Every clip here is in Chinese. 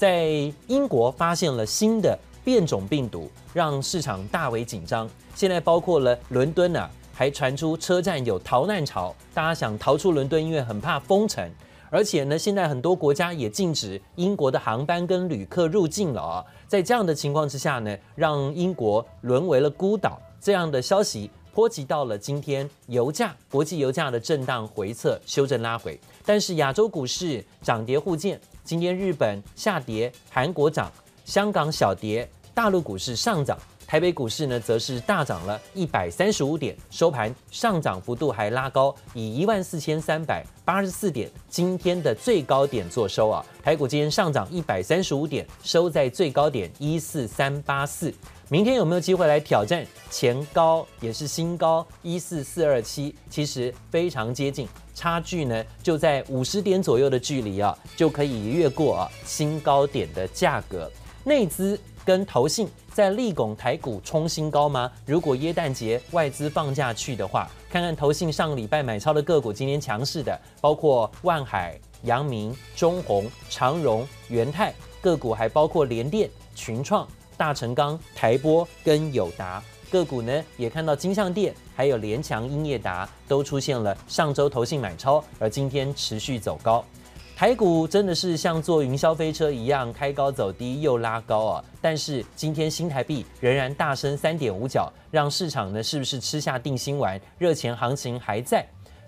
在英国发现了新的变种病毒，让市场大为紧张。现在包括了伦敦啊，还传出车站有逃难潮，大家想逃出伦敦，因为很怕封城。而且呢，现在很多国家也禁止英国的航班跟旅客入境了啊。在这样的情况之下呢，让英国沦为了孤岛。这样的消息波及到了今天油价，国际油价的震荡回测、修正拉回。但是亚洲股市涨跌互见，今天日本下跌，韩国涨，香港小跌，大陆股市上涨。台北股市呢，则是大涨了一百三十五点，收盘上涨幅度还拉高，以一万四千三百八十四点今天的最高点做收啊。台股今天上涨一百三十五点，收在最高点一四三八四。明天有没有机会来挑战前高，也是新高一四四二七？其实非常接近，差距呢就在五十点左右的距离啊，就可以越过啊新高点的价格。内资跟投信在力拱台股冲新高吗？如果耶诞节外资放假去的话，看看投信上礼拜买超的个股，今天强势的包括万海、阳明、中鸿、长荣、元泰个股，还包括联电、群创、大成钢、台玻跟友达个股呢，也看到金像电还有联强、英业达都出现了上周投信买超，而今天持续走高。台股真的是像坐云霄飞车一样开高走低又拉高啊！但是今天新台币仍然大升三点五角，让市场呢是不是吃下定心丸？热钱行情还在，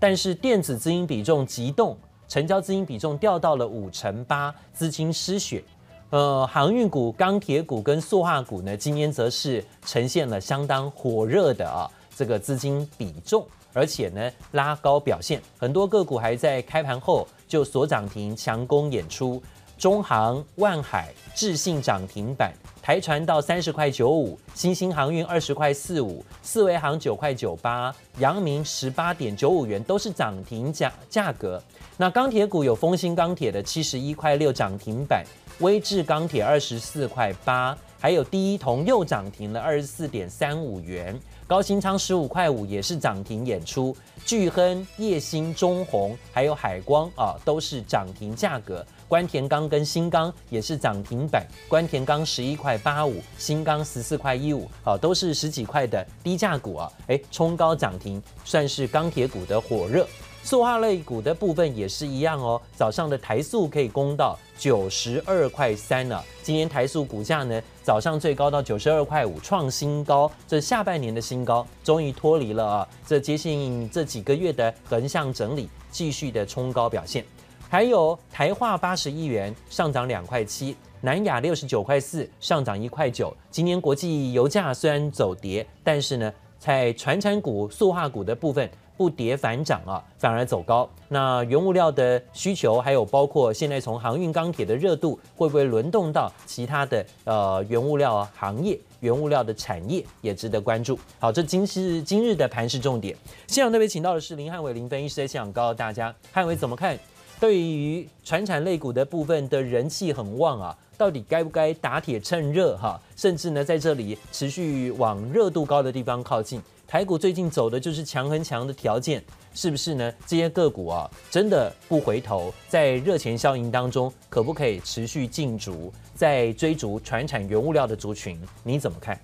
但是电子资金比重急动，成交资金比重掉到了五成八，资金失血。呃，航运股、钢铁股跟塑化股呢，今天则是呈现了相当火热的啊这个资金比重，而且呢拉高表现，很多个股还在开盘后。就所涨停，强攻演出，中航、万海、智信涨停板，台船到三十块九五，新兴航运二十块四五，四维航九块九八，阳明十八点九五元，都是涨停价价格。那钢铁股有丰兴钢铁的七十一块六涨停板，威致钢铁二十四块八，还有第一铜又涨停了二十四点三五元。高新仓十五块五也是涨停演出，巨亨、烨兴、中红还有海光啊，都是涨停价格。关田钢跟新钢也是涨停板，关田钢十一块八五，新钢十四块一五，啊，都是十几块的低价股啊，哎，冲高涨停，算是钢铁股的火热。塑化类股的部分也是一样哦，早上的台塑可以攻到九十二块三了。今天台塑股价呢，早上最高到九十二块五，创新高，这下半年的新高，终于脱离了啊，这接近这几个月的横向整理，继续的冲高表现。还有台化八十一元，上涨两块七，南亚六十九块四，上涨一块九。今年国际油价虽然走跌，但是呢，在传产股、塑化股的部分。不跌反涨啊，反而走高。那原物料的需求，还有包括现在从航运钢铁的热度，会不会轮动到其他的呃原物料行业、原物料的产业，也值得关注。好，这今是今日的盘势重点。现场特别请到的是林汉伟林分析师在现场告诉大家，汉伟怎么看？对于传产类股的部分的人气很旺啊，到底该不该打铁趁热哈？甚至呢，在这里持续往热度高的地方靠近。台股最近走的就是强很强的条件，是不是呢？这些个股啊，真的不回头，在热钱效应当中，可不可以持续进驻，在追逐传产原物料的族群？你怎么看？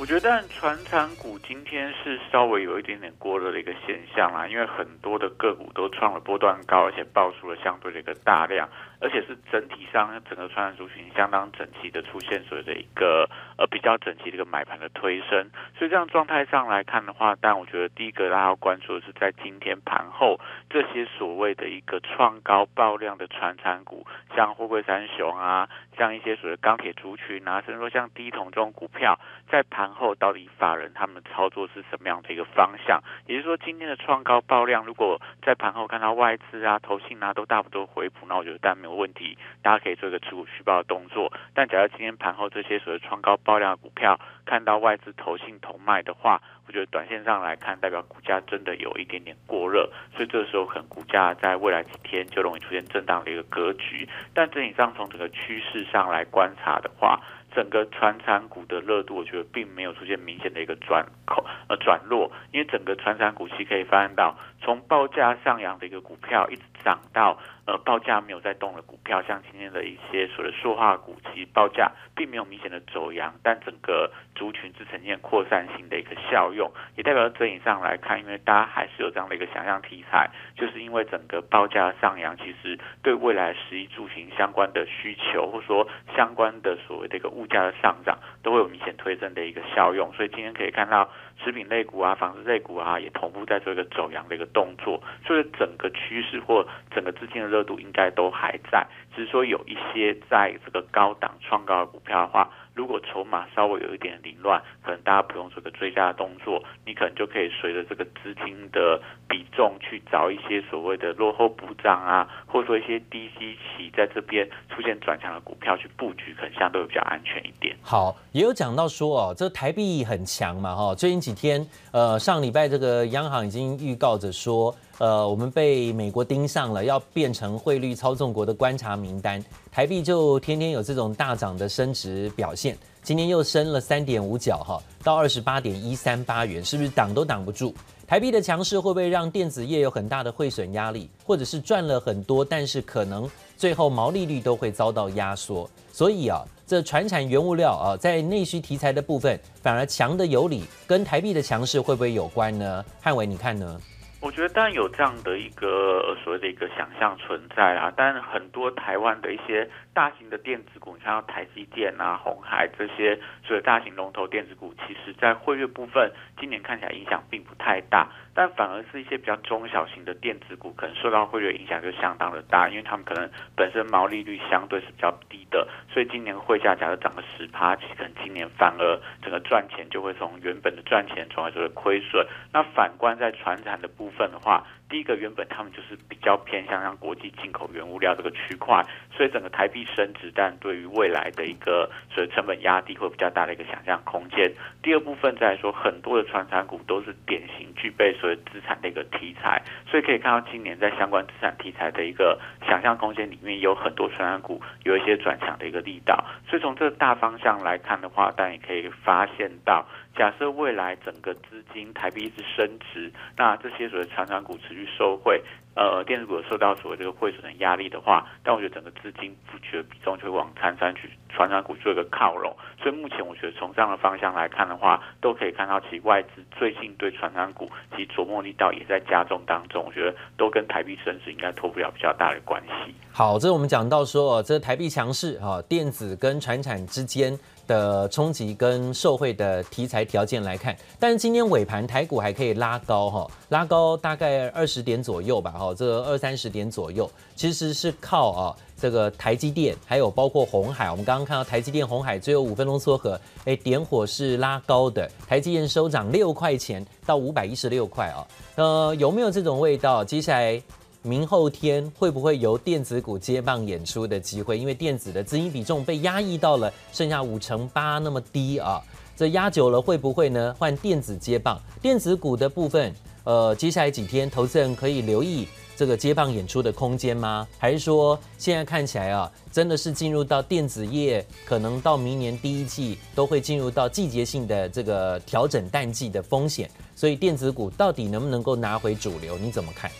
我觉得但船产股今天是稍微有一点点过热的一个现象啦，因为很多的个股都创了波段高，而且爆出了相对的一个大量。而且是整体上整个传染族群相当整齐的出现，所谓的一个呃比较整齐的一个买盘的推升，所以这样状态上来看的话，但我觉得第一个大家要关注的是在今天盘后这些所谓的一个创高爆量的传产股，像货柜三雄啊，像一些所谓钢铁族群啊，甚至说像第一铜这种股票，在盘后到底法人他们操作是什么样的一个方向？也就是说，今天的创高爆量，如果在盘后看到外资啊、投信啊都大不多回补，那我觉得但没。问题，大家可以做一个持股续报的动作。但假如今天盘后这些所谓创高爆量的股票，看到外资投信同卖的话，我觉得短线上来看，代表股价真的有一点点过热，所以这个时候可能股价在未来几天就容易出现震荡的一个格局。但整体上从整个趋势上来观察的话，整个传产股的热度，我觉得并没有出现明显的一个转口呃转弱，因为整个传产股期可以发现到，从报价上扬的一个股票，一直涨到呃报价没有在动的股票，像今天的一些所谓塑化股，其实报价并没有明显的走阳，但整个族群是呈现扩散性的一个效用，也代表整体上来看，因为大家还是有这样的一个想象题材，就是因为整个报价上扬，其实对未来食衣住行相关的需求，或者说相关的所谓的一个物价的上涨，都会有明显推升的一个效用，所以今天可以看到食品类股啊、纺织类股啊，也同步在做一个走阳的一个动作，所以整个趋势或整个资金的热度应该都还在，只是说有一些在这个高档创高的股票的话。如果筹码稍微有一点凌乱，可能大家不用做个追加的动作，你可能就可以随着这个资金的比重去找一些所谓的落后补涨啊，或者说一些低息期在这边出现转强的股票去布局，可能相对比较安全一点。好，也有讲到说哦，这台币很强嘛，哈，最近几天，呃，上礼拜这个央行已经预告着说。呃，我们被美国盯上了，要变成汇率操纵国的观察名单，台币就天天有这种大涨的升值表现。今天又升了三点五角哈，到二十八点一三八元，是不是挡都挡不住？台币的强势会不会让电子业有很大的汇损压力，或者是赚了很多，但是可能最后毛利率都会遭到压缩？所以啊，这传产原物料啊，在内需题材的部分反而强得有理，跟台币的强势会不会有关呢？汉伟，你看呢？我觉得当然有这样的一个所谓的一个想象存在啊，但很多台湾的一些大型的电子股，你看到台积电啊、红海这些所以大型龙头电子股，其实在汇率部分今年看起来影响并不太大，但反而是一些比较中小型的电子股，可能受到汇率影响就相当的大，因为他们可能本身毛利率相对是比较低的，所以今年汇价假如涨了十趴，其实可能今年反而整个赚钱就会从原本的赚钱转为这个亏损。那反观在传产的，部分的话，第一个原本他们就是比较偏向像国际进口原物料这个区块，所以整个台币升值，但对于未来的一个所谓成本压低会比较大的一个想象空间。第二部分再来说，很多的传产股都是典型具备所谓资产的一个题材，所以可以看到今年在相关资产题材的一个想象空间里面，有很多传产股有一些转强的一个力道。所以从这个大方向来看的话，但也可以发现到。假设未来整个资金台币一直升值，那这些所谓传产股持去收回呃，电子股受到所谓这个汇损的压力的话，但我觉得整个资金布局的比重就会往传产去传产股做一个靠拢。所以目前我觉得从这样的方向来看的话，都可以看到其外资最近对传产股其琢磨力道也在加重当中。我觉得都跟台币升值应该脱不了比较大的关系。好，这我们讲到说，这台币强势啊，电子跟传产之间。的冲击跟受惠的题材条件来看，但是今天尾盘台股还可以拉高哈，拉高大概二十点左右吧哈，这二三十点左右，其实是靠啊这个台积电，还有包括红海，我们刚刚看到台积电、红海最后五分钟撮合，哎点火是拉高的，台积电收涨六块钱到五百一十六块啊，呃有没有这种味道？接下来。明后天会不会由电子股接棒演出的机会？因为电子的资金比重被压抑到了剩下五成八那么低啊，这压久了会不会呢？换电子接棒，电子股的部分，呃，接下来几天投资人可以留意这个接棒演出的空间吗？还是说现在看起来啊，真的是进入到电子业，可能到明年第一季都会进入到季节性的这个调整淡季的风险？所以电子股到底能不能够拿回主流？你怎么看？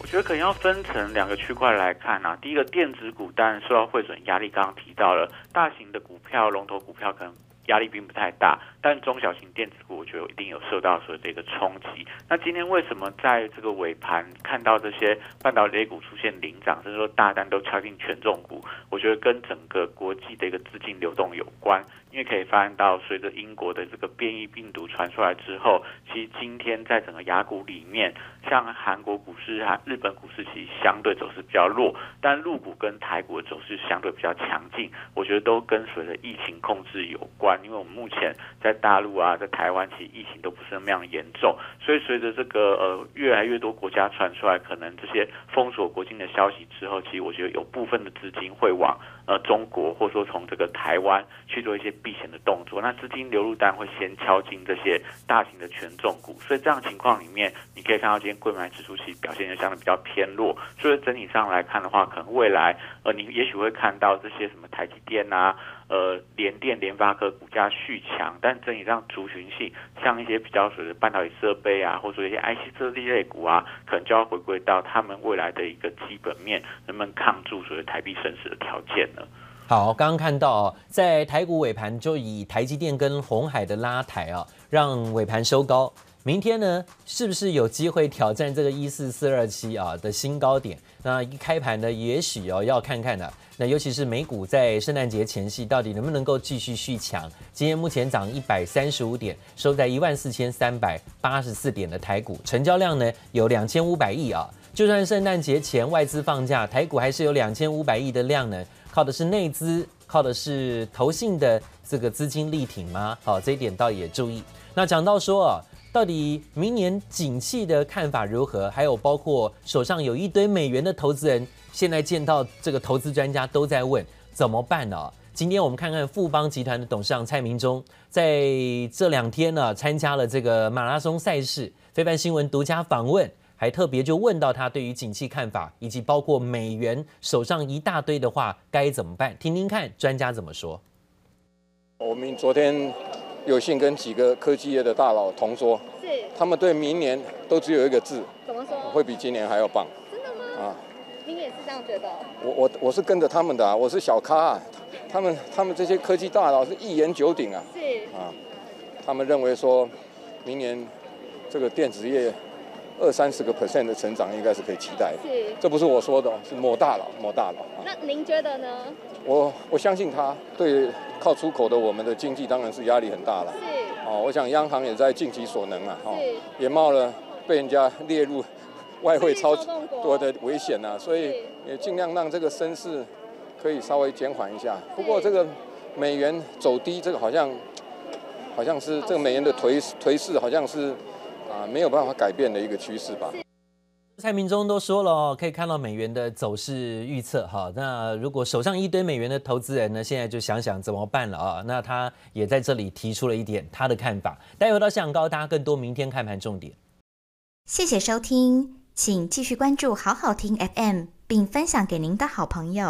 我觉得可能要分成两个区块来看啊。第一个电子股当然受到汇损压力，刚刚提到了大型的股票、龙头股票可能压力并不太大，但中小型电子股我觉得一定有受到所谓的一个冲击。那今天为什么在这个尾盘看到这些半导体股出现领涨，甚至说大单都敲进权重股？我觉得跟整个国际的一个资金流动有关。因为可以发现到，随着英国的这个变异病毒传出来之后，其实今天在整个雅股里面，像韩国股市啊、日本股市其实相对走势比较弱，但陆股跟台股的走势相对比较强劲。我觉得都跟随着疫情控制有关，因为我们目前在大陆啊、在台湾，其实疫情都不是那么样严重，所以随着这个呃越来越多国家传出来可能这些封锁国境的消息之后，其实我觉得有部分的资金会往呃中国，或者说从这个台湾去做一些。避险的动作，那资金流入单会先敲进这些大型的权重股，所以这样情况里面，你可以看到今天柜买指数其实表现就相对比较偏弱。所以整体上来看的话，可能未来呃，你也许会看到这些什么台积电啊。呃联电、联发科股价续强，但整体上族群性，像一些比较属于半导体设备啊，或者说一些 IC 设计类股啊，可能就要回归到他们未来的一个基本面，能不能抗住所谓台币升值的条件呢？好，刚刚看到在台股尾盘就以台积电跟鸿海的拉抬啊，让尾盘收高。明天呢，是不是有机会挑战这个一四四二七啊的新高点？那一开盘呢，也许哦要看看的。那尤其是美股在圣诞节前夕，到底能不能够继续续强？今天目前涨一百三十五点，收在一万四千三百八十四点的台股，成交量呢有两千五百亿啊。就算圣诞节前外资放假，台股还是有两千五百亿的量呢。靠的是内资，靠的是投信的这个资金力挺吗？好，这一点倒也注意。那讲到说啊。到底明年景气的看法如何？还有包括手上有一堆美元的投资人，现在见到这个投资专家都在问怎么办呢？今天我们看看富邦集团的董事长蔡明忠在这两天呢参加了这个马拉松赛事，非凡新闻独家访问，还特别就问到他对于景气看法，以及包括美元手上一大堆的话该怎么办？听听看专家怎么说。我们昨天。有幸跟几个科技业的大佬同桌，是，他们对明年都只有一个字，怎么说？会比今年还要棒。真的吗？啊，您也是这样觉得？我我我是跟着他们的啊，我是小咖啊，他们他们这些科技大佬是一言九鼎啊。是。啊，他们认为说，明年这个电子业二三十个 percent 的成长应该是可以期待的。是。这不是我说的，是某大佬，某大佬。那您觉得呢？我我相信他对。靠出口的我们的经济当然是压力很大了。是。哦，我想央行也在尽其所能啊，哦，也冒了被人家列入外汇超多的危险呐，所以也尽量让这个升势可以稍微减缓一下。不过这个美元走低，这个好像好像是这个美元的颓颓势，好像是啊没有办法改变的一个趋势吧。蔡明忠都说了哦，可以看到美元的走势预测哈。那如果手上一堆美元的投资人呢，现在就想想怎么办了啊。那他也在这里提出了一点他的看法。待会到香港告诉大家更多明天看盘重点。谢谢收听，请继续关注好好听 FM，并分享给您的好朋友。